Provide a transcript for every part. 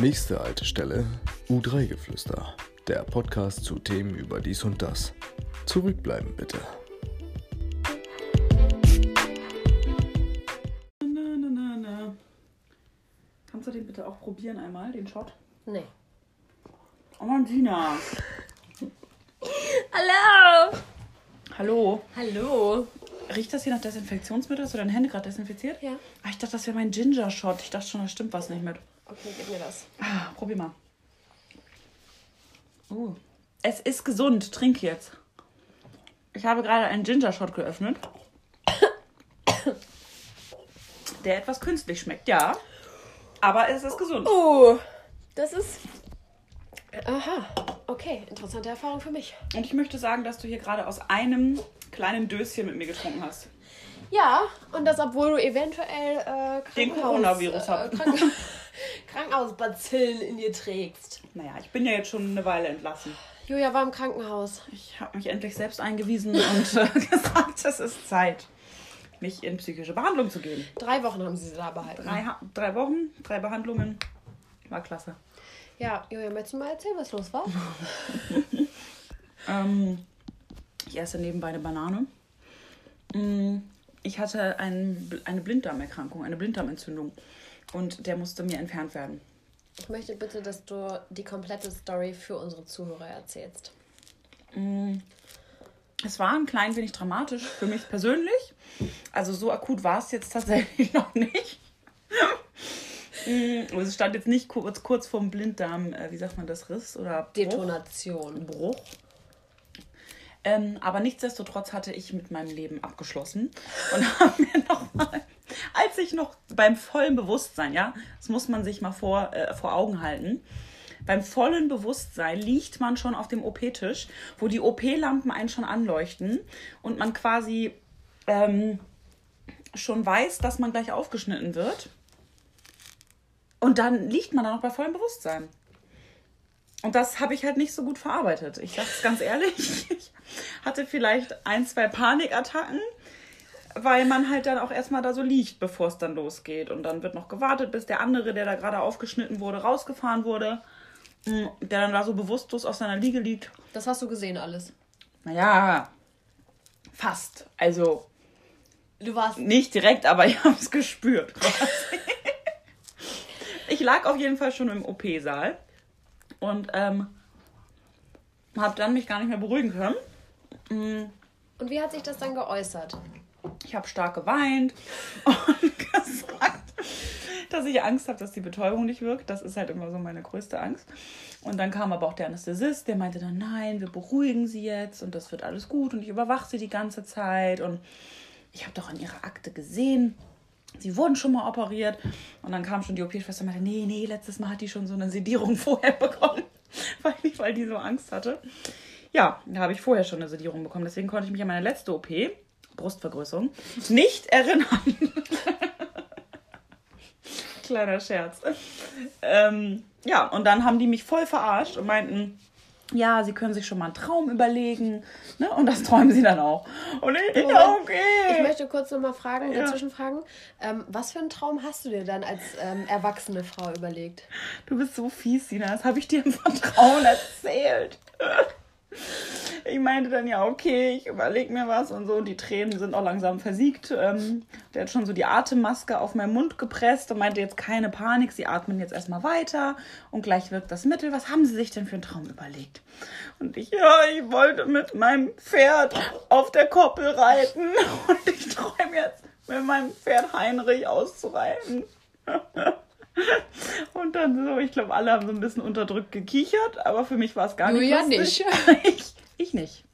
Nächste Haltestelle U3-Geflüster. Der Podcast zu Themen über dies und das. Zurückbleiben bitte. Na, na, na, na. Kannst du den bitte auch probieren einmal, den Shot? Nee. Oh Mann, Dina. Hallo! Hallo. Hallo! Riecht das hier nach Desinfektionsmittel? Hast du deine Hände gerade desinfiziert? Ja. Ah, ich dachte, das wäre mein Ginger-Shot. Ich dachte schon, da stimmt was nicht mit. Okay, gib mir das. Ah, probier mal. Uh. Es ist gesund. Trink jetzt. Ich habe gerade einen Ginger-Shot geöffnet. Der etwas künstlich schmeckt, ja. Aber es ist gesund. Oh, das ist. Aha. Okay, interessante Erfahrung für mich. Und ich möchte sagen, dass du hier gerade aus einem kleinen Döschen mit mir getrunken hast. Ja, und das, obwohl du eventuell äh, Krankenhaus, Den Coronavirus hast. Krank Krankenhausbazillen in dir trägst. Naja, ich bin ja jetzt schon eine Weile entlassen. Julia war im Krankenhaus. Ich habe mich endlich selbst eingewiesen und äh, gesagt, es ist Zeit, mich in psychische Behandlung zu geben. Drei Wochen haben sie sie da behalten. Drei, drei Wochen, drei Behandlungen. War klasse. Ja, Julia, möchtest du mal erzählen, was los war? Ähm, ich esse nebenbei eine Banane. Mm, Ich hatte ein, eine Blinddarmerkrankung, eine Blinddarmentzündung. Und der musste mir entfernt werden. Ich möchte bitte, dass du die komplette Story für unsere Zuhörer erzählst. Es war ein klein wenig dramatisch für mich persönlich. Also so akut war es jetzt tatsächlich noch nicht. Mm, Es stand jetzt nicht kurz, kurz vorm Blinddarm, äh, wie sagt man das, Riss oder Bruch. Detonation. Bruch. Ähm, aber nichtsdestotrotz hatte ich mit meinem Leben abgeschlossen und habe mir nochmal, als ich noch beim vollen Bewusstsein, ja, das muss man sich mal vor, äh, vor Augen halten, beim vollen Bewusstsein liegt man schon auf dem OP-Tisch, wo die OP-Lampen einen schon anleuchten und man quasi ähm, schon weiß, dass man gleich aufgeschnitten wird. Und dann liegt man da noch bei vollem Bewusstsein. Und das habe ich halt nicht so gut verarbeitet. Ich sage es ganz ehrlich. Ich hatte vielleicht ein, zwei Panikattacken, weil man halt dann auch erstmal da so liegt, bevor es dann losgeht. Und dann wird noch gewartet, bis der andere, der da gerade aufgeschnitten wurde, rausgefahren wurde. Mm, Der dann da so bewusstlos auf seiner Liege liegt. Das hast du gesehen alles. Naja, fast. Also Du warst. nicht direkt, aber ich habe es gespürt. ich lag auf jeden Fall schon im OP-Saal und ähm, habe dann mich gar nicht mehr beruhigen können. Und wie hat sich das dann geäußert? Ich habe stark geweint und gesagt, dass ich Angst habe, dass die Betäubung nicht wirkt. Das ist halt immer so meine größte Angst. Und dann kam aber auch der Anästhesist, der meinte dann, nein, wir beruhigen sie jetzt und das wird alles gut und ich überwache sie die ganze Zeit. Und ich habe doch an ihrer Akte gesehen, sie wurden schon mal operiert. Und dann kam schon die OP-Schwester und meinte, nee, nee, letztes Mal hat die schon so eine Sedierung vorher bekommen, weil, nicht, weil die so Angst hatte. Ja, da habe ich vorher schon eine Sedierung bekommen. Deswegen konnte ich mich an meine letzte OP, Brustvergrößerung, nicht erinnern. Kleiner Scherz. Ähm, ja, und dann haben die mich voll verarscht und meinten, ja, sie können sich schon mal einen Traum überlegen. Ne? Und das träumen sie dann auch. Und ich, ja, Moment. okay. Ich möchte kurz nochmal fragen, Ja. dazwischen fragen. Ähm, was für einen Traum hast du dir dann als ähm, erwachsene Frau überlegt? Du bist so fies, Sina. Das habe ich dir im Vertrauen erzählt. Ich meinte dann, ja, okay, ich überlege mir was und so. Und die Tränen sind auch langsam versiegt. Ähm, der hat schon so die Atemmaske auf meinen Mund gepresst und meinte jetzt keine Panik, sie atmen jetzt erstmal weiter und gleich wirkt das Mittel. Was haben sie sich denn für einen Traum überlegt? Und ich, ja, ich wollte mit meinem Pferd auf der Koppel reiten und ich träume jetzt mit meinem Pferd Heinrich auszureiten. Und dann so, ich glaube, alle haben so ein bisschen unterdrückt gekichert, aber für mich war es gar Du nicht ja lustig. ich, ich nicht.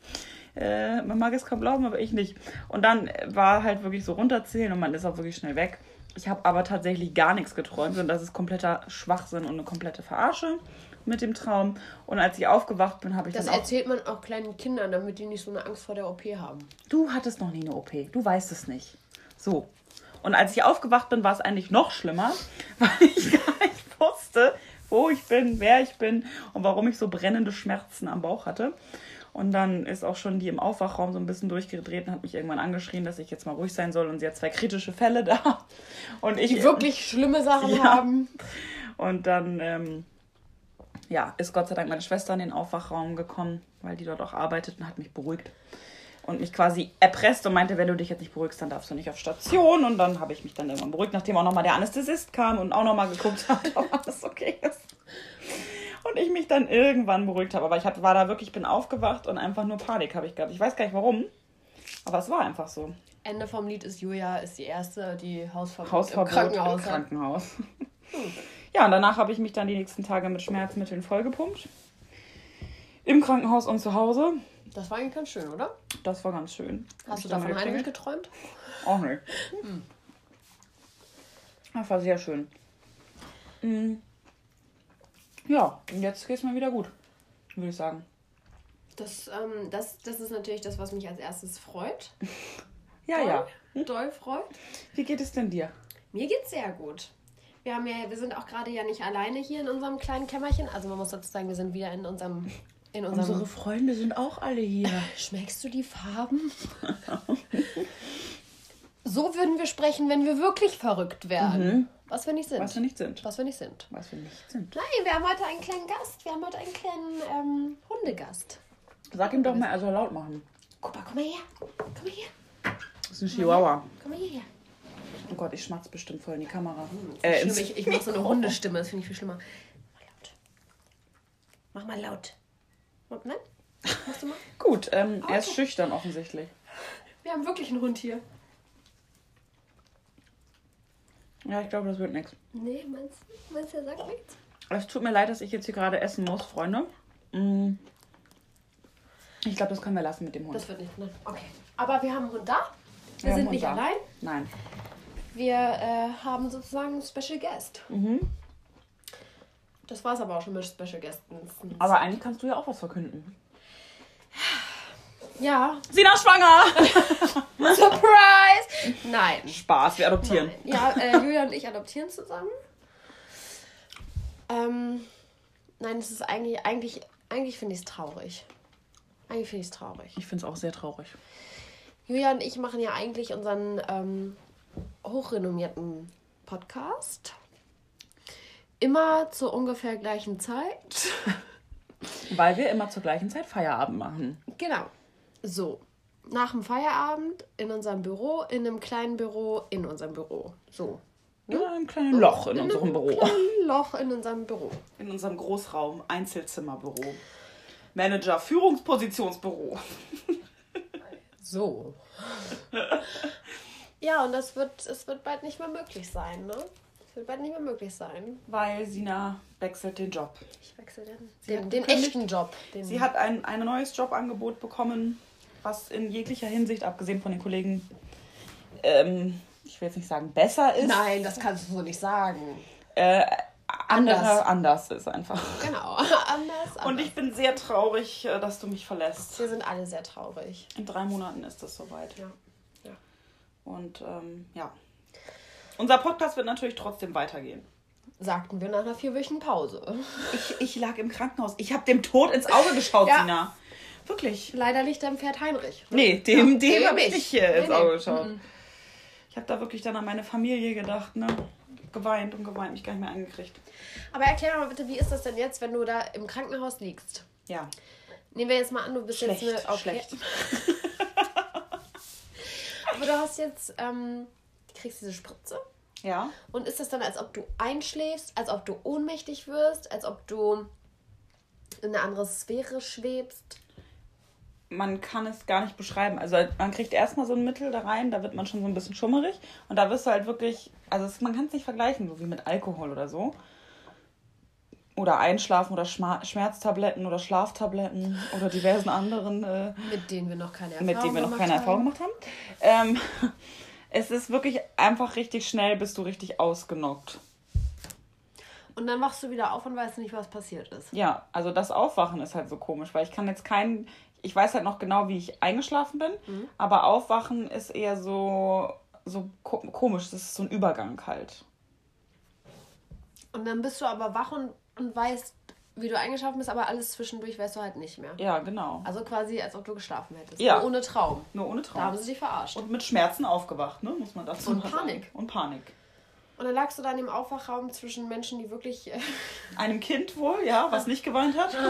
Äh, man mag es kaum glauben, aber ich nicht. Und dann war halt wirklich so runterzählen und man ist auch wirklich schnell weg. Ich habe aber tatsächlich gar nichts geträumt und das ist kompletter Schwachsinn und eine komplette Verarsche mit dem Traum. Und als ich aufgewacht bin, habe ich Das dann auch... erzählt man auch kleinen Kindern, damit die nicht so eine Angst vor der OP haben. Du hattest noch nie eine OP. Du weißt es nicht. So. Und als ich aufgewacht bin, war es eigentlich noch schlimmer, weil ich gar nicht wusste, wo ich bin, wer ich bin und warum ich so brennende Schmerzen am Bauch hatte. Und dann ist auch schon die im Aufwachraum so ein bisschen durchgedreht und hat mich irgendwann angeschrien, dass ich jetzt mal ruhig sein soll. Und sie hat zwei kritische Fälle da. Und ich Die wirklich schlimme Sachen Ja. haben. Und dann, ähm, ja, ist Gott sei Dank meine Schwester in den Aufwachraum gekommen, weil die dort auch arbeitet und hat mich beruhigt. Und mich quasi erpresst und meinte, wenn du dich jetzt nicht beruhigst, dann darfst du nicht auf Station. Und dann habe ich mich dann irgendwann beruhigt, nachdem auch nochmal der Anästhesist kam und auch nochmal geguckt hat, ob alles okay ist. Und ich mich dann irgendwann beruhigt habe. Aber ich hab, war da wirklich, bin aufgewacht und einfach nur Panik habe ich gehabt. Ich weiß gar nicht warum, aber es war einfach so. Ende vom Lied ist Julia ist die erste, die Hausverbot, Hausverbot im Krankenhaus im. Krankenhaus. Ja, und danach habe ich mich dann die nächsten Tage mit Schmerzmitteln vollgepumpt. Im Krankenhaus und zu Hause. Das war eigentlich ganz schön, oder? Das war ganz schön. Hast du davon geklingelt? geträumt? Auch nicht. Das war sehr schön. Mm. Ja, und jetzt geht es mir wieder gut, würde ich sagen. Das, ähm, das, das ist natürlich das, was mich als erstes freut. Ja, ja. Doll, doll freut. Wie geht es denn dir? Mir geht's sehr gut. Wir, haben ja, wir sind auch gerade ja nicht alleine hier in unserem kleinen Kämmerchen. Also man muss dazu sagen, wir sind wieder in unserem... In unserem Unsere Freunde sind auch alle hier. Schmeckst du die Farben? so würden wir sprechen, wenn wir wirklich verrückt wären. Was wir nicht sind. Was wir nicht sind. Was wir nicht sind. Was wir nicht sind. Nein, wir haben heute einen kleinen Gast. Wir haben heute einen kleinen ähm, Hundegast. Sag ihm doch mal, er soll laut machen. Guck mal, komm mal her. Komm mal her. Das ist ein Chihuahua. Komm mal hierher. Oh Gott, ich schmatz bestimmt voll in die Kamera. Äh, Äh, ich ich mache so eine. Hundestimme. Das finde ich viel schlimmer. Mach mal laut. Mach mal laut. Nein? Machst du mal? Gut, ähm, er ist Okay. schüchtern offensichtlich. Wir haben wirklich einen Hund hier. Ja, ich glaube, das wird nichts. Nee, meinst du? Meinst du, er sagt nichts? Es tut mir leid, dass ich jetzt hier gerade essen muss, Freunde. Mm. Ich glaube, das können wir lassen mit dem Hund. Das wird nicht. Nein. Okay. Aber wir haben einen Hund da. Wir, haben sind nicht da. allein. Nein. Wir äh, haben sozusagen einen Special Guest. Mhm. Das war es aber auch schon mit Special Gästen. Aber eigentlich kannst du ja auch was verkünden. Ja. Sina ist schwanger! Surprise! Nein. Spaß, wir adoptieren. Nein. Ja, äh, Julia und ich adoptieren zusammen. Ähm, nein, es ist eigentlich, eigentlich, eigentlich finde ich es traurig. Eigentlich finde ich es traurig. Ich finde es auch sehr traurig. Julia und ich machen ja eigentlich unseren ähm, hochrenommierten Podcast. Immer zur ungefähr gleichen Zeit. Weil wir immer zur gleichen Zeit Feierabend machen. Genau. So. Nach dem Feierabend in unserem Büro, in einem kleinen Büro, in unserem Büro. So. Ja, ein kleines Loch in unserem Büro. Ein Loch in unserem Büro. In unserem Großraum, Einzelzimmerbüro. Manager, Führungspositionsbüro. So. ja, und das wird, es wird bald nicht mehr möglich sein, ne? Wird bald nicht mehr möglich sein. Weil Sina wechselt den Job. Ich wechsle den, den, den echten Job. Den, Sie hat ein, ein neues Jobangebot bekommen, was in jeglicher Hinsicht, abgesehen von den Kollegen, ähm, ich will jetzt nicht sagen besser ist. Nein, das kannst du so nicht sagen. Äh, andere Anders. anders ist einfach. Genau. anders, anders. Und ich bin sehr traurig, äh, dass du mich verlässt. Wir sind alle sehr traurig. In drei Monaten ist es soweit. Ja. ja. Und ähm, ja. Unser Podcast wird natürlich trotzdem weitergehen. Sagten wir nach einer vierwöchigen Pause. Ich, ich lag im Krankenhaus. Ich habe dem Tod ins Auge geschaut, Ja. Sina. Wirklich. Leider liegt dein Pferd Heinrich. Nee, dem, Ja, dem dem habe ich nicht. nicht äh, ins Nee, Auge nee. geschaut. Mhm. Ich habe da wirklich dann an meine Familie gedacht, ne? Geweint und geweint, mich gar nicht mehr angekriegt. Aber erklär doch mal bitte, wie ist das denn jetzt, wenn du da im Krankenhaus liegst? Ja, Nehmen wir jetzt mal an, du bist schlecht, jetzt eine. okay. schlecht. Aber du hast jetzt, ähm, kriegst diese Spritze. Ja, Und ist das dann, als ob du einschläfst, als ob du ohnmächtig wirst, als ob du in eine andere Sphäre schwebst? man kann es gar nicht beschreiben. Also man kriegt erstmal so ein Mittel da rein, da wird man schon so ein bisschen schummerig. Und da wirst du halt wirklich, also es, man kann es nicht vergleichen, so wie mit Alkohol oder so. Oder Einschlafen oder Schma Schmerztabletten oder Schlaftabletten oder diversen anderen äh, Mit denen wir noch keine Erfahrung mit denen wir noch gemacht keine haben. Erfahrung gemacht haben. Ähm, es ist wirklich einfach richtig schnell, bist du richtig ausgenockt. Und dann wachst du wieder auf und weißt nicht, was passiert ist. Ja, also das Aufwachen ist halt so komisch, weil ich kann jetzt keinen, ich weiß halt noch genau, wie ich eingeschlafen bin, Mhm. aber Aufwachen ist eher so, so ko komisch, das ist so ein Übergang halt. Und dann bist du aber wach und, und weißt, wie du eingeschlafen bist, aber alles zwischendurch weißt du halt nicht mehr. Ja, genau. Also quasi, als ob du geschlafen hättest. Ja. Nur ohne Traum. Nur ohne Da haben Traum. sie dich verarscht. Und mit Schmerzen aufgewacht, ne, muss man dazu Und mal Panik. Sagen. Und Panik. Und dann lagst du dann im Aufwachraum zwischen Menschen, die wirklich. Äh, Einem Kind wohl, ja, was nicht geweint hat.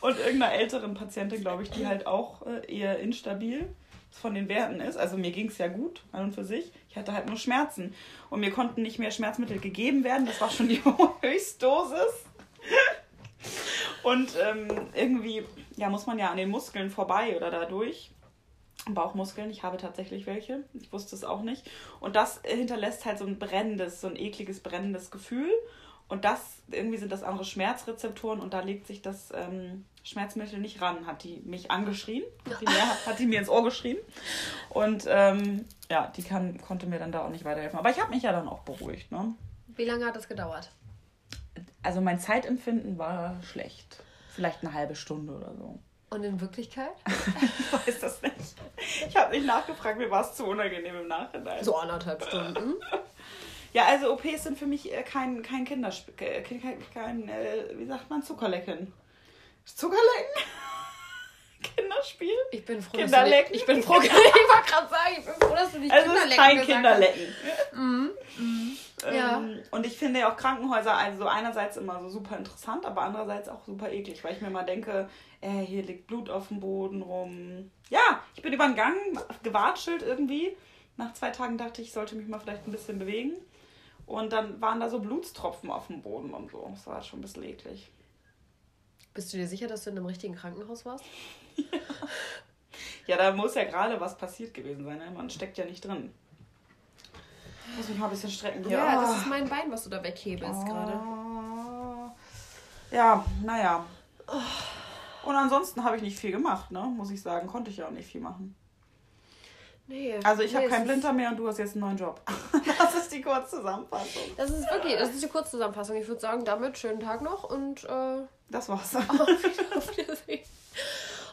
Und irgendeiner älteren Patientin, glaube ich, die halt auch äh, eher instabil von den Werten ist. Also mir ging es ja gut an und für sich. Ich hatte halt nur Schmerzen. Und mir konnten nicht mehr Schmerzmittel gegeben werden. Das war schon die Höchstdosis. Und ähm, irgendwie ja, muss man ja an den Muskeln vorbei oder dadurch. Bauchmuskeln, ich habe tatsächlich welche. Ich wusste es auch nicht. Und das hinterlässt halt so ein brennendes, so ein ekliges, brennendes Gefühl. Und das, irgendwie sind das andere Schmerzrezeptoren und da legt sich das ähm, Schmerzmittel nicht ran, hat die mich angeschrien, hat die mir, hat die mir ins Ohr geschrien. Und ähm, ja, die kann, konnte mir dann da auch nicht weiterhelfen. Aber ich habe mich ja dann auch beruhigt. Ne? Wie lange hat das gedauert? Also mein Zeitempfinden war schlecht. Vielleicht eine halbe Stunde oder so. Und in Wirklichkeit? ich weiß das nicht. Ich habe nicht nachgefragt, mir war es zu unangenehm im Nachhinein. So anderthalb Stunden. Ja, also OPs sind für mich äh, kein, kein Kinderspiel, kein, kein, äh, wie sagt man, Zuckerlecken. Zuckerlecken? Kinderspiel? Ich bin froh, Kinderlecken. Dass du nicht, ich bin froh, ich wollte gerade sagen, ich bin froh, dass du nicht also Kinderlecken ist kein Kinderlecken. Mhm. Mhm. Ja. Ähm, und ich finde ja auch Krankenhäuser also einerseits immer so super interessant, aber andererseits auch super eklig, weil ich mir mal denke, äh, hier liegt Blut auf dem Boden rum. Ja, ich bin über den Gang gewatschelt irgendwie. Nach zwei Tagen dachte ich, ich sollte mich mal vielleicht ein bisschen bewegen. Und dann waren da so Blutstropfen auf dem Boden und so. Das war schon ein bisschen eklig. Bist du dir sicher, dass du in einem richtigen Krankenhaus warst? ja, da muss ja gerade was passiert gewesen sein. Ne? Man steckt ja nicht drin. Ich muss mich mal ein bisschen strecken hier. Ja, das ist mein Bein, was du da weghebelst oh. gerade. Ja, naja. Und ansonsten habe ich nicht viel gemacht, ne? Muss ich sagen. Konnte ich ja auch nicht viel machen. Nee. Also ich nee, habe keinen Blinter mehr und du hast jetzt einen neuen Job. das ist die Kurzzusammenfassung. Das ist wirklich, das ist die Kurzzusammenfassung. Ich würde sagen, damit schönen Tag noch und äh, das war's. Auf Wiedersehen.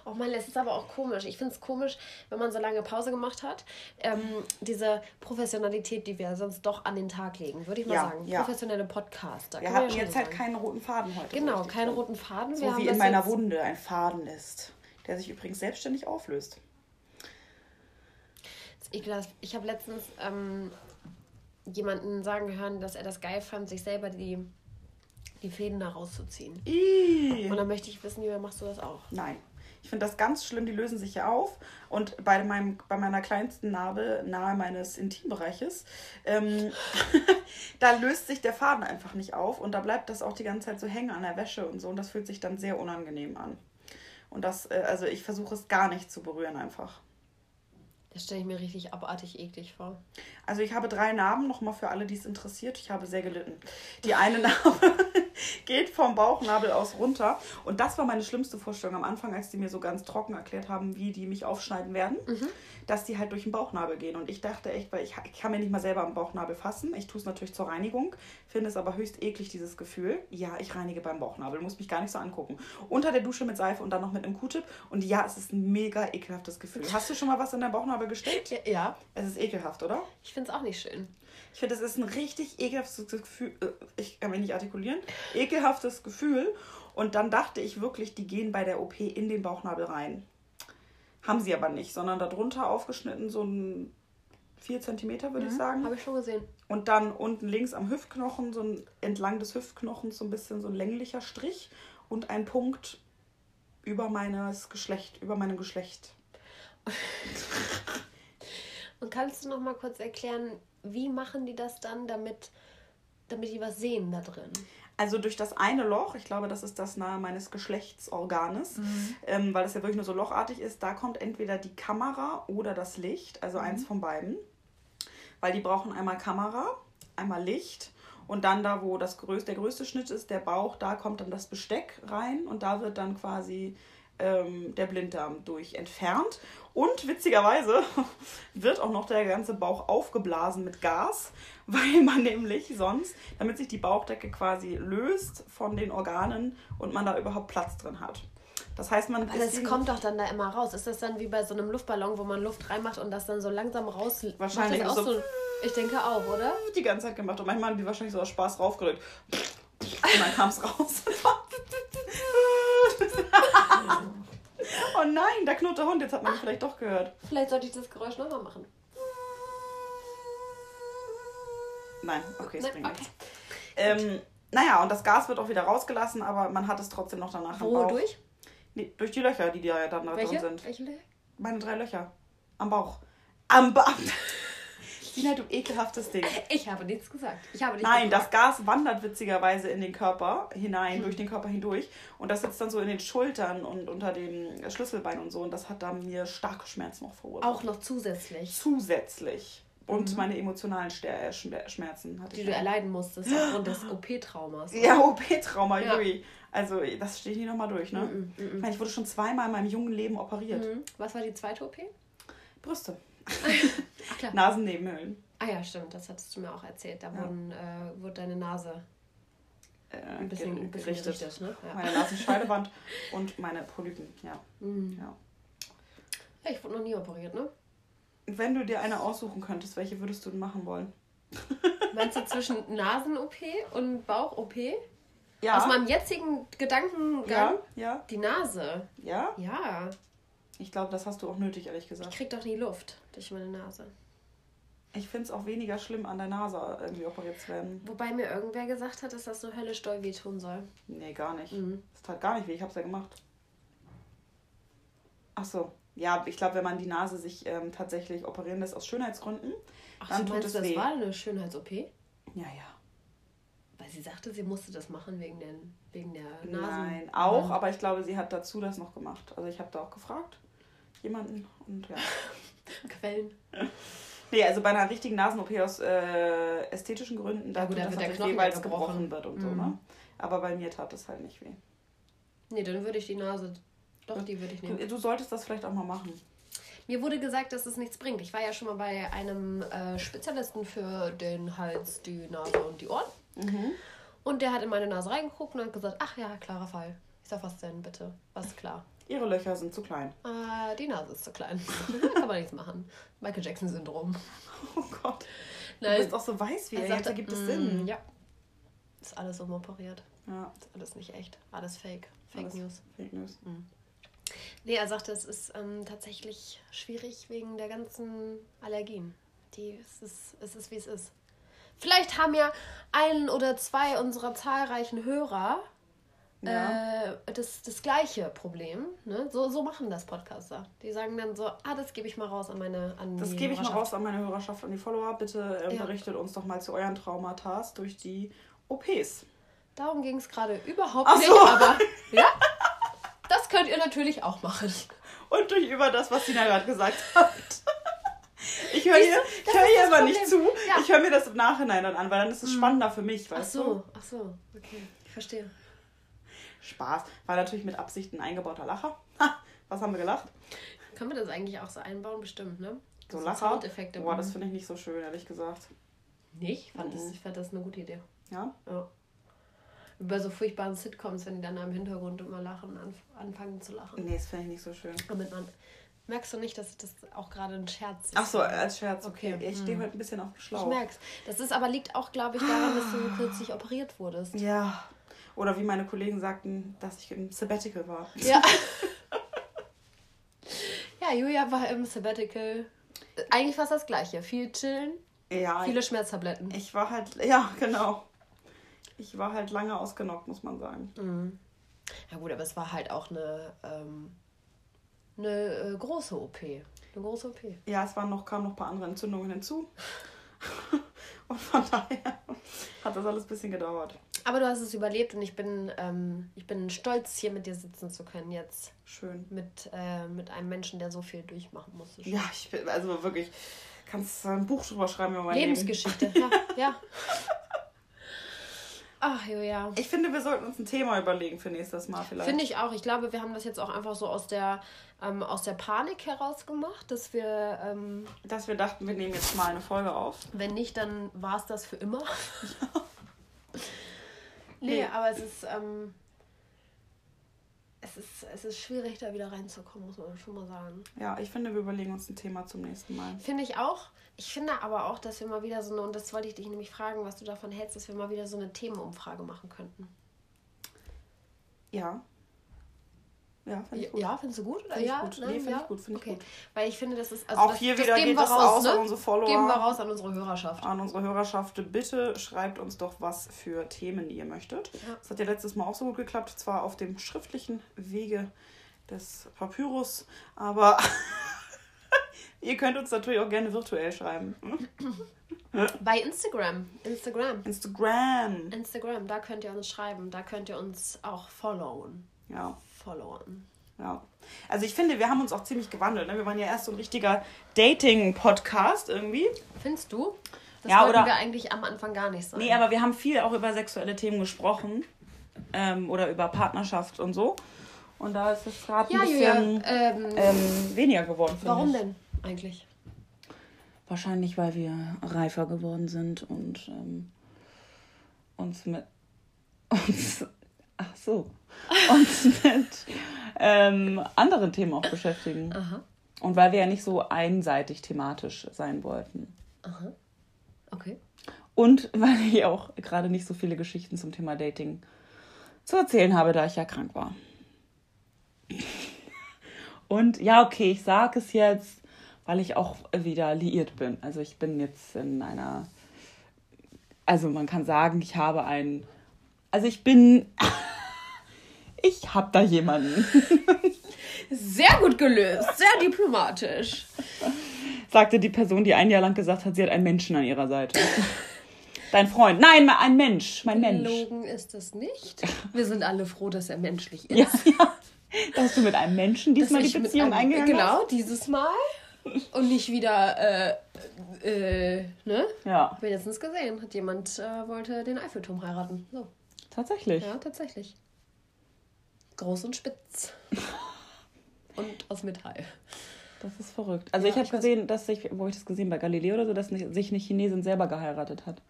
Oh man, das ist aber auch komisch. Ich finde es komisch, wenn man so lange Pause gemacht hat. Ähm, diese Professionalität, die wir sonst doch an den Tag legen, würde ich mal ja, sagen. Ja. Professionelle Podcaster. Wir hatten ja jetzt halt keinen roten Faden heute. Genau, keinen roten Faden. So wir wie in meiner Wunde ein Faden ist, der sich übrigens selbstständig auflöst. Ich habe letztens ähm, jemanden sagen hören, dass er das geil fand, sich selber die, die Fäden da rauszuziehen. Ii. Und dann möchte ich wissen, wie machst du das auch? Nein. Ich finde das ganz schlimm, die lösen sich ja auf. Und bei, meinem, bei meiner kleinsten Narbe nahe meines Intimbereiches, ähm, da löst sich der Faden einfach nicht auf und da bleibt das auch die ganze Zeit so hängen an der Wäsche und so. Und das fühlt sich dann sehr unangenehm an. Und das, äh, also ich versuche es gar nicht zu berühren einfach. Das stelle ich mir richtig abartig eklig vor. Also ich habe drei Narben, nochmal für alle, die es interessiert. Ich habe sehr gelitten. Die eine Narbe geht vom Bauchnabel aus runter. Und das war meine schlimmste Vorstellung am Anfang, als die mir so ganz trocken erklärt haben, wie die mich aufschneiden werden, mhm. dass die halt durch den Bauchnabel gehen. Und ich dachte echt, weil ich, ich kann mir nicht mal selber am Bauchnabel fassen. Ich tue es natürlich zur Reinigung, finde es aber höchst eklig, dieses Gefühl. Ja, ich reinige beim Bauchnabel, muss mich gar nicht so angucken. Unter der Dusche mit Seife und dann noch mit einem Q-Tip. Und ja, es ist ein mega ekelhaftes Gefühl. Hast du schon mal was in deinem Bauchnabel gesteckt? Ja. Es ist ekelhaft, oder? Ich finde es auch nicht schön. Ich finde, es ist ein richtig ekelhaftes Gefühl. Äh, ich kann mich nicht artikulieren. Ekelhaftes Gefühl. Und dann dachte ich wirklich, die gehen bei der OP in den Bauchnabel rein. Haben sie aber nicht, sondern darunter aufgeschnitten so ein 4 cm, würde mhm, ich sagen. Habe ich schon gesehen. Und dann unten links am Hüftknochen, so ein, entlang des Hüftknochens, so ein bisschen so ein länglicher Strich und ein Punkt über meines Geschlecht, über meinem Geschlecht. und kannst du noch mal kurz erklären, wie machen die das dann, damit, damit die was sehen da drin? Also durch das eine Loch, ich glaube, das ist das nahe meines Geschlechtsorganes, mhm. ähm, weil das ja wirklich nur so lochartig ist, da kommt entweder die Kamera oder das Licht, also mhm. eins von beiden. Weil die brauchen einmal Kamera, einmal Licht und dann da, wo das größte, der größte Schnitt ist, der Bauch, da kommt dann das Besteck rein und da wird dann quasi ähm, der Blinddarm durch entfernt. Und witzigerweise wird auch noch der ganze Bauch aufgeblasen mit Gas, weil man nämlich sonst, damit sich die Bauchdecke quasi löst von den Organen und man da überhaupt Platz drin hat. Das heißt, man. Aber das kommt doch dann da immer raus. Ist das dann wie bei so einem Luftballon, wo man Luft reinmacht und das dann so langsam raus. Wahrscheinlich auch so, so. Ich denke auch, oder? Die ganze Zeit gemacht. Und manchmal haben die wahrscheinlich so aus Spaß raufgedrückt. Und dann kam es raus. Oh nein, da knurrt der Hund. Jetzt hat man ihn vielleicht doch gehört. Vielleicht sollte ich das Geräusch nochmal machen. Nein, okay, es bringt nichts. Ähm, naja, und das Gas wird auch wieder rausgelassen, aber man hat es trotzdem noch danach Wo, am Bauch. durch? Nee, durch die Löcher, die da ja dann da drin sind. Welche Löcher? Meine drei Löcher. Am Bauch. Am Bauch. Sina, du ekelhaftes Ding. Ich habe nichts gesagt. Ich habe nichts Nein, gesagt. das Gas wandert witzigerweise in den Körper hinein, hm. durch den Körper hindurch. Und das sitzt dann so in den Schultern und unter dem Schlüsselbein und so. Und das hat dann mir starke Schmerzen noch verursacht. Auch noch zusätzlich. Zusätzlich. Und mhm. meine emotionalen äh, Schmerzen hatte Die ich. Die du erleiden musstest aufgrund des OP-Traumas. Ja, OP-Trauma, ja. Jui. Also, das steht hier nochmal durch, ne? Mm -mm, mm ich meine, ich wurde schon zweimal in meinem jungen Leben operiert. Mhm. Was war die zweite OP? Brüste. Ach. Nasennebenhöhlen. Ah ja, stimmt, das hattest du mir auch erzählt. Da ja. wurden, äh, wurde deine Nase äh, ein bisschen, ein bisschen gerichtet. gerichtet ne? ja. Meine Nasenscheidewand und meine Polypen, ja. Mhm. ja. Ich wurde noch nie operiert, ne? Wenn du dir eine aussuchen könntest, welche würdest du denn machen wollen? Meinst du zwischen Nasen-OP und Bauch-OP? Ja. Aus meinem jetzigen Gedankengang? Ja, ja. Die Nase. Ja? Ja. Ich glaube, das hast du auch nötig, ehrlich gesagt. Ich krieg doch nie Luft durch meine Nase. Ich finde es auch weniger schlimm, an der Nase irgendwie operiert zu werden. Wobei mir irgendwer gesagt hat, dass das so höllisch doll wehtun soll. Nee, gar nicht. Mhm. Das tat gar nicht weh, ich hab's ja gemacht. Ach so. Ja, ich glaube, wenn man die Nase sich ähm, tatsächlich operieren lässt aus Schönheitsgründen, Ach, dann tut es das weh. Das war eine Schönheits-OP? Ja, ja. Sie sagte, sie musste das machen wegen der, wegen der Nasen. Nein, auch, aber ich glaube, sie hat dazu das noch gemacht. Also ich habe da auch gefragt, jemanden und ja. Quellen. Nee, also bei einer richtigen Nasen-OP aus äh, ästhetischen Gründen, da ja, gut, tut das natürlich weh, weil es gebrochen wird und mhm. so, ne? Aber bei mir tat es halt nicht weh. Nee, dann würde ich die Nase, doch, die würde ich nehmen. Du, du solltest das vielleicht auch mal machen. Mir wurde gesagt, dass es nichts bringt. Ich war ja schon mal bei einem äh, Spezialisten für den Hals, die Nase und die Ohren. Mhm. Und der hat in meine Nase reingeguckt und hat gesagt, ach ja, klarer Fall. Ich sag, was denn bitte? Was ist klar? Ihre Löcher sind zu klein. Äh, die Nase ist zu klein. Kann man nichts machen. Michael Jackson-Syndrom. Oh Gott. Nein. Du bist auch so weiß wie er. Sagte, Jetzt ergibt es Sinn. Mm, ja. Ist alles umoperiert. Ja. Ist alles nicht echt. Alles fake. Fake alles News. Fake News. Mhm. Nee, er sagte, es ist ähm, tatsächlich schwierig wegen der ganzen Allergien. Die, es, ist, es ist, wie es ist. Vielleicht haben ja ein oder zwei unserer zahlreichen Hörer ja. äh, das, das gleiche Problem. Ne? So, so machen das Podcaster. Die sagen dann so, ah, das gebe ich mal raus an meine an Das gebe ich mal raus an meine Hörerschaft, an die Follower. Bitte äh, ja. berichtet uns doch mal zu euren Traumata durch die OPs. Darum ging es gerade überhaupt Ach nicht, so. aber ja, das könnt ihr natürlich auch machen. Und durch über das, was Sina gerade gesagt hat. Ich höre hier, ich hör hier immer nicht zu. Ja. Ich höre mir das im Nachhinein dann an, weil dann ist es hm. spannender für mich, weißt ach so, du? Ach so, okay, ich verstehe. Spaß. War natürlich mit Absicht ein eingebauter Lacher. was haben wir gelacht? Können wir das eigentlich auch so einbauen? Bestimmt, ne? So Lacher? Soundeffekte. Boah, das finde ich nicht so schön, ehrlich gesagt. Nicht? Ich fand, mhm. das, ich fand das eine gute Idee. Ja? Ja. Über so furchtbaren Sitcoms, wenn die dann am Hintergrund immer lachen, anfangen zu lachen. Nee, das finde ich nicht so schön. Damit man Merkst du nicht, dass das auch gerade ein Scherz ist? Ach so, als Scherz, okay. okay. Ich stehe hm. heute ein bisschen auf dem Schlauch. Ich merk's. Das ist aber liegt auch, glaube ich, daran, dass du kürzlich operiert wurdest. Ja. Oder wie meine Kollegen sagten, dass ich im Sabbatical war. Ja. ja, Julia war im Sabbatical. Eigentlich war es das Gleiche. Viel chillen, ja, viele Schmerztabletten. Ich war halt, ja, genau. Ich war halt lange ausgenockt, muss man sagen. Mhm. Ja gut, aber es war halt auch eine ähm, eine äh, große OP. Eine große OP. Ja, es waren noch, kamen noch ein paar andere Entzündungen hinzu. und von daher hat das alles ein bisschen gedauert. Aber du hast es überlebt und ich bin, ähm, ich bin stolz, hier mit dir sitzen zu können jetzt. Schön. Mit, äh, mit einem Menschen, der so viel durchmachen musste. Ja, ich bin, also wirklich, kannst ein Buch drüber schreiben über mein Lebensgeschichte, Leben. ja, ja. Ach, Julia. Ich finde, wir sollten uns ein Thema überlegen für nächstes Mal vielleicht. Finde ich auch. Ich glaube, wir haben das jetzt auch einfach so aus der, ähm, aus der Panik heraus gemacht, dass wir. Ähm, dass wir dachten, wir nehmen jetzt mal eine Folge auf. Wenn nicht, dann war es das für immer. nee, nee, aber es ist. Ähm, es ist, es ist schwierig, da wieder reinzukommen, muss man schon mal sagen. Ja, ich finde, wir überlegen uns ein Thema zum nächsten Mal. Finde ich auch. Ich finde aber auch, dass wir mal wieder so eine, und das wollte ich dich nämlich fragen, was du davon hältst, dass wir mal wieder so eine Themenumfrage machen könnten. Ja. Ja, finde ich gut. Ja, findest du gut? Oder? ja, gut. Nee, finde ja? ich gut, finde okay. ich gut. Weil ich finde, das ist... Also auch das, hier das wieder geht das raus, ne? an unsere Follower. Geben wir raus an unsere Hörerschaft. An unsere Hörerschaft. Bitte schreibt uns doch, was für Themen ihr möchtet. Ja. Das hat ja letztes Mal auch so gut geklappt. Zwar auf dem schriftlichen Wege des Papyrus, aber ihr könnt uns natürlich auch gerne virtuell schreiben. Bei Instagram. Instagram. Instagram. Instagram, da könnt ihr uns schreiben. Da könnt ihr uns auch followen. Ja. Followen. Ja. Also ich finde, wir haben uns auch ziemlich gewandelt. Ne? Wir waren ja erst so ein richtiger Dating-Podcast irgendwie. Findest du? Das ja, wollten oder, wir eigentlich am Anfang gar nicht sein. Nee, aber wir haben viel auch über sexuelle Themen gesprochen. Ähm, oder über Partnerschaft und so. Und da ist es gerade ja, ein bisschen ähm, ähm, weniger geworden. Warum ich. denn eigentlich? Wahrscheinlich, weil wir reifer geworden sind und ähm, uns mit uns ach so uns mit ähm, anderen Themen auch beschäftigen. Aha. Und weil wir ja nicht so einseitig thematisch sein wollten. Aha. Okay. Und weil ich auch gerade nicht so viele Geschichten zum Thema Dating zu erzählen habe, da ich ja krank war. Und ja, okay, ich sage es jetzt, weil ich auch wieder liiert bin. Also ich bin jetzt in einer, also man kann sagen, ich habe ein, also ich bin, ich habe da jemanden. Sehr gut gelöst, sehr diplomatisch. Sagte die Person, die ein Jahr lang gesagt hat, sie hat einen Menschen an ihrer Seite. Dein Freund. Nein, ein Mensch. Mein Mensch. Logen ist es nicht. Wir sind alle froh, dass er menschlich ist. Ja, ja. Dass du mit einem Menschen diesmal die Beziehung einem, eingegangen Genau, hast? dieses Mal. Und nicht wieder, äh, äh, ne? Ja. Wenigstens gesehen. Hat jemand, äh, wollte den Eiffelturm heiraten. So. Tatsächlich? Ja, tatsächlich. Groß und spitz. und aus Metall. Das ist verrückt. Also ja, ich habe gesehen, dass sich, wo ich das gesehen bei Galileo oder so, dass sich eine Chinesin selber geheiratet hat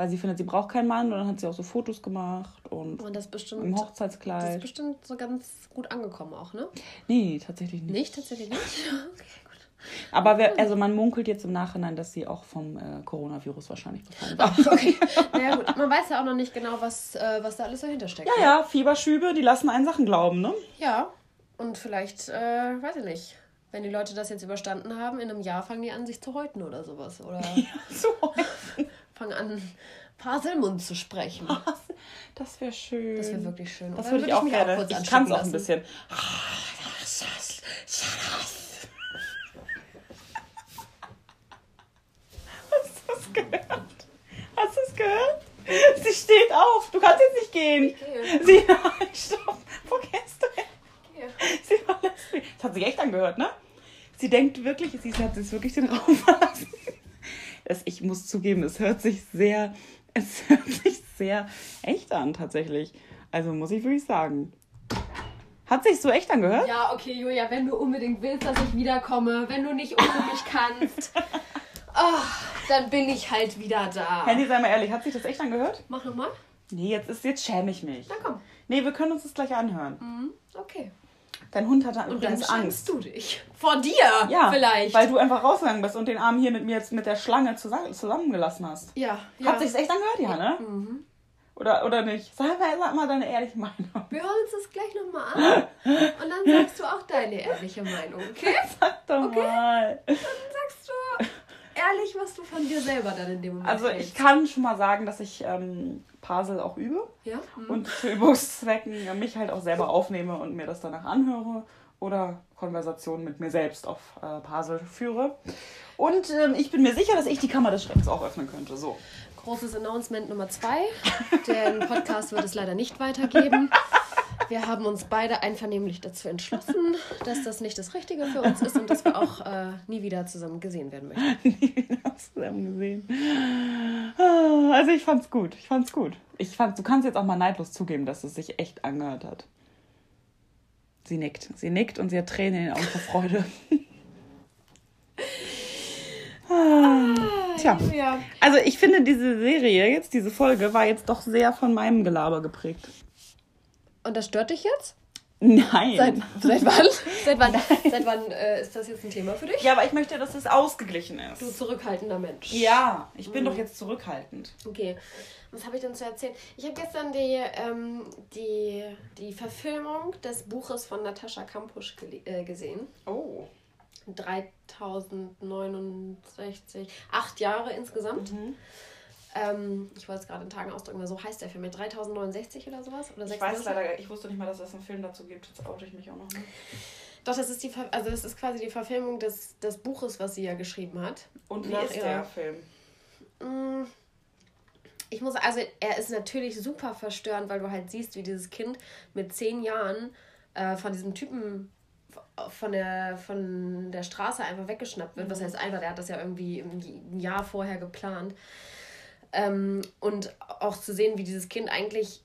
weil sie findet, sie braucht keinen Mann und dann hat sie auch so Fotos gemacht und, und das bestimmt, im Hochzeitskleid. Das ist bestimmt so ganz gut angekommen auch, ne? Nee, tatsächlich nicht. Nicht? Tatsächlich nicht? Okay, gut. Aber wer, also man munkelt jetzt im Nachhinein, dass sie auch vom äh, Coronavirus wahrscheinlich befallen war. okay. Naja gut, man weiß ja auch noch nicht genau, was, äh, was da alles dahinter steckt. Ja, ne? ja, Fieberschübe, die lassen einen Sachen glauben, ne? Ja, und vielleicht, äh, weiß ich nicht, wenn die Leute das jetzt überstanden haben, in einem Jahr fangen die an, sich zu häuten oder sowas. Oder ja, zu häuten fangen an, Paselmund zu sprechen. Das wäre schön. Das wäre wirklich schön. Das würde ich auch gerne. ich kann es auch ein bisschen. Hast du es gehört? Hast du es gehört? Sie steht auf. Du kannst jetzt nicht gehen. Ich gehe. Sie, nein, stopp. Wo gehst du hin? Sie verlässt mich. Das hat sich echt angehört, ne? Sie denkt wirklich, sie hat jetzt wirklich den Raum verlassen ich muss zugeben, es hört sich sehr, es hört sich sehr echt an tatsächlich. Also muss ich wirklich sagen. Hat sich so echt angehört? Ja, okay, Julia, wenn du unbedingt willst, dass ich wiederkomme, wenn du nicht ohne mich kannst, oh, dann bin ich halt wieder da. Handy, sei mal ehrlich, hat sich das echt angehört? Mach nochmal. Nee, jetzt, ist, jetzt schäme ich mich. Na komm. Nee, wir können uns das gleich anhören. Mhm, okay. Dein Hund hatte und übrigens dann Angst. du dich. Vor dir ja, vielleicht. Weil du einfach rausgegangen bist und den Arm hier mit mir jetzt mit der Schlange zusammengelassen hast. Ja. ja. Hat sich's echt angehört, ja, ne? Mhm. Oder, oder nicht? Sag mal, sag mal deine ehrliche Meinung. Wir hören uns das gleich nochmal an. Und dann sagst du auch deine ehrliche Meinung, okay? Sag doch okay? mal. Dann sagst du ehrlich, was du von dir selber dann in dem Moment Also ich kann schon mal sagen, dass ich ähm, Parsel auch übe. Ja. Mhm. Und für Übungszwecken mich halt auch selber aufnehme und mir das danach anhöre oder Konversationen mit mir selbst auf äh, Parsel führe. Und ähm, ich bin mir sicher, dass ich die Kammer des Schreckens auch öffnen könnte. So. Großes Announcement Nummer zwei. Den Podcast wird es leider nicht weitergeben. Wir haben uns beide einvernehmlich dazu entschlossen, dass das nicht das Richtige für uns ist und dass wir auch äh, nie wieder zusammen gesehen werden möchten. nie wieder zusammen gesehen. Ah, also ich fand's gut. Ich fand's gut. Ich fand, du kannst jetzt auch mal neidlos zugeben, dass es sich echt angehört hat. Sie nickt. Sie nickt und sie hat Tränen in den Augen vor Freude. Ah, Tja. Ja. Also ich finde, diese Serie jetzt, diese Folge, war jetzt doch sehr von meinem Gelaber geprägt. Und das stört dich jetzt? Nein. Seit, seit wann? seit wann, seit wann äh, ist das jetzt ein Thema für dich? Ja, aber ich möchte, dass es ausgeglichen ist. Du zurückhaltender Mensch. Ja, ich bin mhm. doch jetzt zurückhaltend. Okay. Was habe ich denn zu erzählen? Ich habe gestern die, ähm, die, die Verfilmung des Buches von Natascha Kampusch äh, gesehen. Oh. 3069, acht Jahre insgesamt. Mhm. Ähm, ich wollte es gerade in Tagen ausdrücken, so heißt der Film. 3069 oder sowas? Oder ich weiß leider, ich wusste nicht mal, dass es einen Film dazu gibt. Jetzt oute ich mich auch noch. Ne? Doch, das ist die, also das ist quasi die Verfilmung des, des Buches, was sie ja geschrieben hat. Und wie ist ihrer, der Film? Mm, ich muss, also er ist natürlich super verstörend, weil du halt siehst, wie dieses Kind mit zehn Jahren äh, von diesem Typen von der, von der Straße einfach weggeschnappt wird. Mhm. Was heißt einfach, der hat das ja irgendwie ein Jahr vorher geplant. Ähm, und auch zu sehen, wie dieses Kind eigentlich,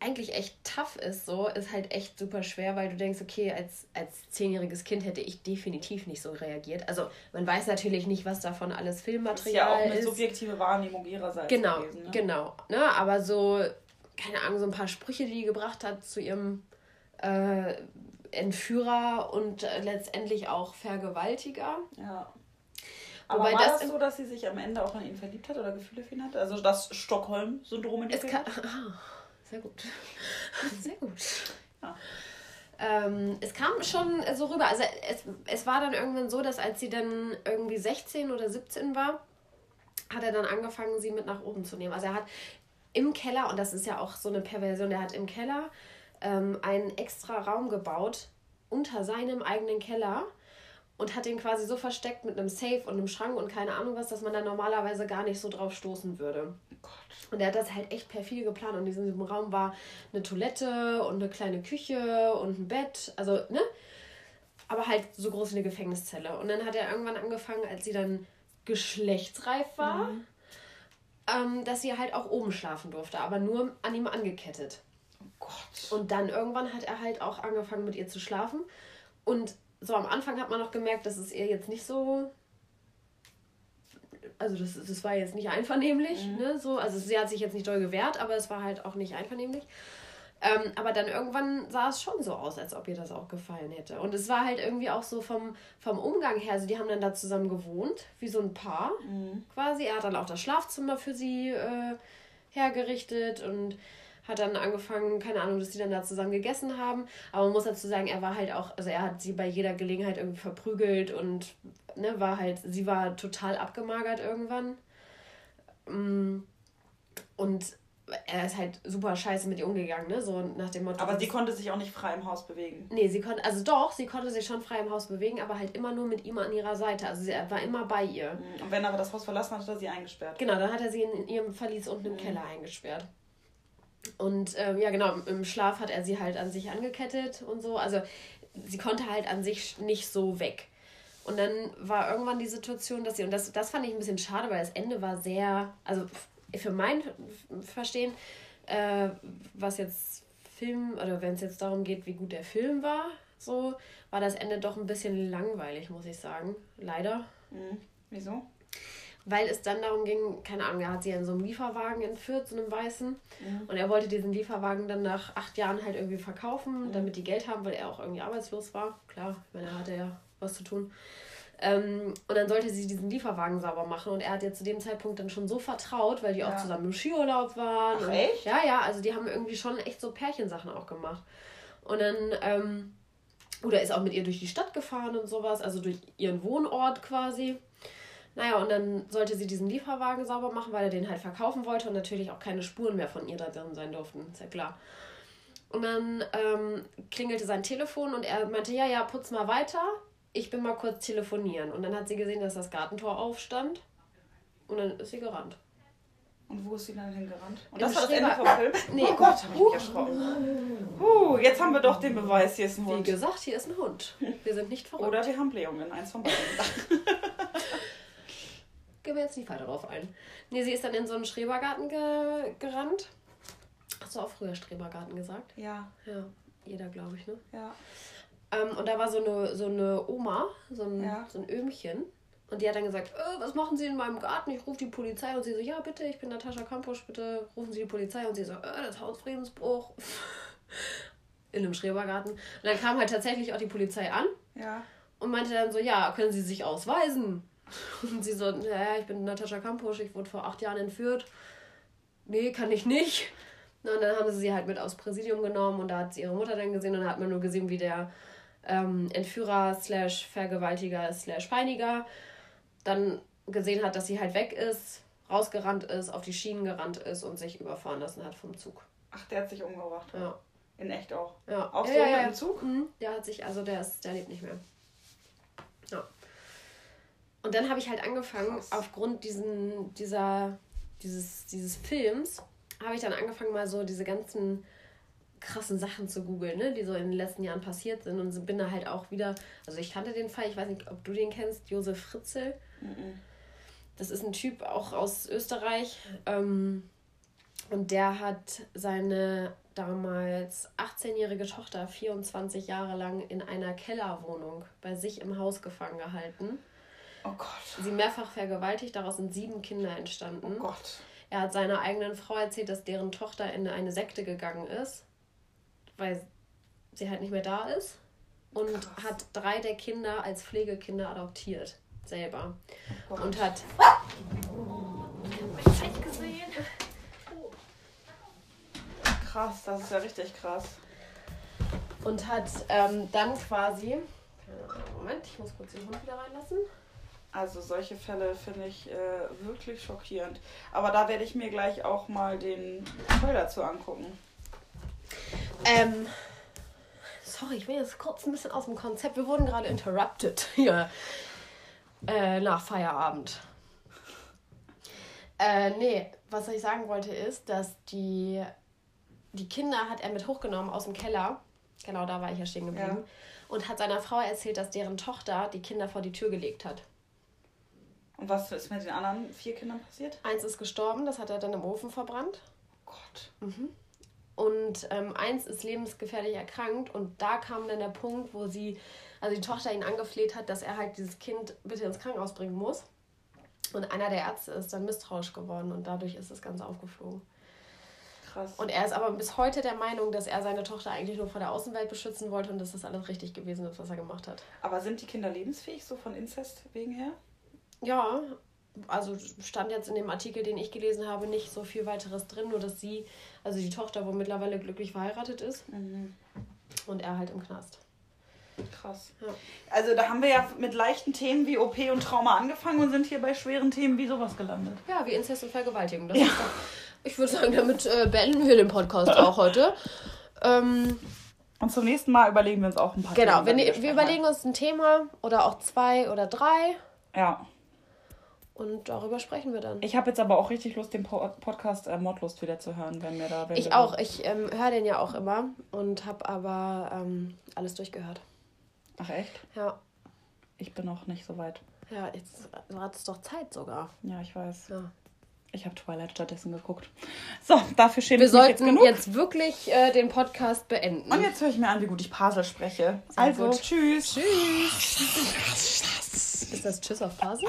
eigentlich echt tough ist, so, ist halt echt super schwer, weil du denkst, okay, als, als zehnjähriges Kind hätte ich definitiv nicht so reagiert. Also man weiß natürlich nicht, was davon alles Filmmaterial ist. Ja, auch eine subjektive Wahrnehmung ihrerseits. Genau, gewesen, ne? genau. Ne? Aber so, keine Ahnung, so ein paar Sprüche, die die gebracht hat zu ihrem äh, Entführer und äh, letztendlich auch Vergewaltiger. Ja. Aber Wobei war das, das so, dass sie sich am Ende auch an ihn verliebt hat oder Gefühle für ihn hat? Also das Stockholm-Syndrom in es kann, ah, Sehr gut. Sehr gut. Ja. Ähm, es kam schon so rüber. Also es, es war dann irgendwann so, dass als sie dann irgendwie 16 oder 17 war, hat er dann angefangen, sie mit nach oben zu nehmen. Also er hat im Keller, und das ist ja auch so eine Perversion, er hat im Keller ähm, einen extra Raum gebaut unter seinem eigenen Keller und hat den quasi so versteckt mit einem Safe und einem Schrank und keine Ahnung was, dass man da normalerweise gar nicht so drauf stoßen würde. Und er hat das halt echt perfide geplant. Und in diesem Raum war eine Toilette und eine kleine Küche und ein Bett. Also, ne? Aber halt so groß wie eine Gefängniszelle. Und dann hat er irgendwann angefangen, als sie dann geschlechtsreif war, mhm. ähm, dass sie halt auch oben schlafen durfte, aber nur an ihm angekettet. Oh Gott. Und dann irgendwann hat er halt auch angefangen, mit ihr zu schlafen. Und so am Anfang hat man noch gemerkt, dass es ihr jetzt nicht so. Also das, das war jetzt nicht einvernehmlich, mhm. ne? So, also sie hat sich jetzt nicht doll gewehrt, aber es war halt auch nicht einvernehmlich. Ähm, aber dann irgendwann sah es schon so aus, als ob ihr das auch gefallen hätte. Und es war halt irgendwie auch so vom, vom Umgang her, also die haben dann da zusammen gewohnt, wie so ein Paar mhm. quasi. Er hat dann auch das Schlafzimmer für sie äh, hergerichtet und hat dann angefangen, keine Ahnung, dass die dann da zusammen gegessen haben. Aber man muss dazu sagen, er war halt auch, also er hat sie bei jeder Gelegenheit irgendwie verprügelt und ne, war halt, sie war total abgemagert irgendwann. Mm. Und er ist halt super scheiße mit ihr umgegangen, ne? So nach dem Motto. Aber sie konnte sich auch nicht frei im Haus bewegen. Nee, sie konnte, also doch, sie konnte sich schon frei im Haus bewegen, aber halt immer nur mit ihm an ihrer Seite. Also sie war immer bei ihr. Und wenn er aber das Haus verlassen hat, hat er sie eingesperrt. Genau, dann hat er sie in, in ihrem Verlies unten im mhm. Keller eingesperrt. Und ähm, ja, genau, im Schlaf hat er sie halt an sich angekettet und so. Also sie konnte halt an sich nicht so weg. Und dann war irgendwann die Situation, dass sie, und das, das fand ich ein bisschen schade, weil das Ende war sehr, also für mein Verstehen, äh, was jetzt Film, oder wenn es jetzt darum geht, wie gut der Film war, so, war das Ende doch ein bisschen langweilig, muss ich sagen. Leider. Mhm. Wieso? Weil es dann darum ging, keine Ahnung, er hat sie in so einem Lieferwagen entführt, so einem weißen. Ja. Und er wollte diesen Lieferwagen dann nach acht Jahren halt irgendwie verkaufen, ja. damit die Geld haben, weil er auch irgendwie arbeitslos war. Klar, ich meine, er hatte ja was zu tun. Ähm, und dann sollte sie diesen Lieferwagen sauber machen. Und er hat ihr zu dem Zeitpunkt dann schon so vertraut, weil die ja. auch zusammen im Skiurlaub waren. Ach, echt? Ja, ja, also die haben irgendwie schon echt so Pärchensachen auch gemacht. Und dann, ähm, oder ist auch mit ihr durch die Stadt gefahren und sowas, also durch ihren Wohnort quasi. Naja, und dann sollte sie diesen Lieferwagen sauber machen, weil er den halt verkaufen wollte und natürlich auch keine Spuren mehr von ihr da drin sein durften. Ist ja klar. Und dann ähm, klingelte sein Telefon und er meinte, ja, ja, putz mal weiter. Ich bin mal kurz telefonieren. Und dann hat sie gesehen, dass das Gartentor aufstand. Und dann ist sie gerannt. Und wo ist sie dann hingerannt? Und Im das war das Ende vom Film? Nee. Oh Gott, hab ich mich erschrocken. Uh, jetzt haben wir doch den Beweis, hier ist ein Hund. Wie gesagt, hier ist ein Hund. Wir sind nicht verrückt. Oder wir haben Blähungen, eins von beiden. wir jetzt nicht weiter drauf ein. Nee, sie ist dann in so einen Schrebergarten ge gerannt. Hast du auch früher Schrebergarten gesagt? Ja. Ja, jeder, glaube ich, ne? Ja. Ähm, und da war so eine, so eine Oma, so ein, ja. so ein Öhmchen. Und die hat dann gesagt, äh, was machen Sie in meinem Garten? Ich rufe die Polizei. Und sie so, ja, bitte, ich bin Natascha Kampusch, bitte rufen Sie die Polizei. Und sie so, äh, das Hausfriedensbruch. in einem Schrebergarten. Und dann kam halt tatsächlich auch die Polizei an. Ja. Und meinte dann so, ja, können Sie sich ausweisen? Und sie so, ja, ich bin Natascha Kampusch, ich wurde vor acht Jahren entführt. Nee, kann ich nicht. Und dann haben sie sie halt mit aufs Präsidium genommen und da hat sie ihre Mutter dann gesehen und da hat man nur gesehen, wie der ähm, Entführer slash Vergewaltiger slash Peiniger dann gesehen hat, dass sie halt weg ist, rausgerannt ist, auf die Schienen gerannt ist und sich überfahren lassen hat vom Zug. Ach, der hat sich umgebracht. Ja. In echt auch. Ja. Auch so ja, ja, ja. im Zug? Mhm. Der hat sich, also der ist, der lebt nicht mehr. Und dann habe ich halt angefangen, Krass. aufgrund diesen, dieser, dieses, dieses Films, habe ich dann angefangen, mal so diese ganzen krassen Sachen zu googeln, ne, die so in den letzten Jahren passiert sind und bin da halt auch wieder, also ich kannte den Fall, ich weiß nicht, ob du den kennst, Josef Fritzel. Mhm. Das ist ein Typ auch aus Österreich ähm, und der hat seine damals 18-jährige Tochter 24 Jahre lang in einer Kellerwohnung bei sich im Haus gefangen gehalten. Oh Gott. Sie mehrfach vergewaltigt, daraus sind sieben Kinder entstanden. Oh Gott. Er hat seiner eigenen Frau erzählt, dass deren Tochter in eine Sekte gegangen ist, weil sie halt nicht mehr da ist. Und Krass. hat drei der Kinder als Pflegekinder adoptiert. Selber. Oh und hat. Krass, das ist ja richtig krass. Und hat ähm, dann quasi. Moment, ich muss kurz den Hund wieder reinlassen. Also solche Fälle finde ich äh, wirklich schockierend. Aber da werde ich mir gleich auch mal den Fall dazu angucken. Ähm, sorry, ich bin jetzt kurz ein bisschen aus dem Konzept. Wir wurden gerade interrupted hier äh, nach Feierabend. Äh, nee, was ich sagen wollte ist, dass die, die Kinder hat er mit hochgenommen aus dem Keller. Genau, da war ich ja stehen geblieben. Ja. Und hat seiner Frau erzählt, dass deren Tochter die Kinder vor die Tür gelegt hat. Und was ist mit den anderen vier Kindern passiert? Eins ist gestorben, das hat er dann im Ofen verbrannt. Oh Gott. Mhm. Und ähm, eins ist lebensgefährlich erkrankt und da kam dann der Punkt, wo sie, also die Tochter ihn angefleht hat, dass er halt dieses Kind bitte ins Krankenhaus bringen muss. Und einer der Ärzte ist dann misstrauisch geworden und dadurch ist das Ganze aufgeflogen. Krass. Und er ist aber bis heute der Meinung, dass er seine Tochter eigentlich nur vor der Außenwelt beschützen wollte und dass das alles richtig gewesen ist, was er gemacht hat. Aber sind die Kinder lebensfähig, so von Inzest wegen her? Ja, also stand jetzt in dem Artikel, den ich gelesen habe, nicht so viel weiteres drin, nur dass sie, also die Tochter wohl mittlerweile glücklich verheiratet ist mhm. und er halt im Knast. Krass. Ja. Also da haben wir ja mit leichten Themen wie OP und Trauma angefangen und sind hier bei schweren Themen wie sowas gelandet. Ja, wie Inzest und Vergewaltigung. Das ja. doch, ich würde sagen, damit äh, beenden wir den Podcast auch heute. Ähm, und zum nächsten Mal überlegen wir uns auch ein paar genau, Themen. Genau, wir, wir überlegen uns ein Thema oder auch zwei oder drei. Ja. Und darüber sprechen wir dann. Ich habe jetzt aber auch richtig Lust, den Podcast äh, Mordlust wieder zu hören, wenn wir da. Wenn ich wir auch. Ich ähm, höre den ja auch immer und habe aber ähm, alles durchgehört. Ach echt? Ja. Ich bin noch nicht so weit. Ja, jetzt war es doch Zeit sogar. Ja, ich weiß. Ja. Ich habe Twilight stattdessen geguckt. So, dafür schäme ich mich jetzt genug. Wir sollten jetzt wirklich äh, den Podcast beenden. Und jetzt höre ich mir an, wie gut ich Pasel spreche. Sehr also, gut. tschüss. Tschüss. Ist das Tschüss auf Pasel?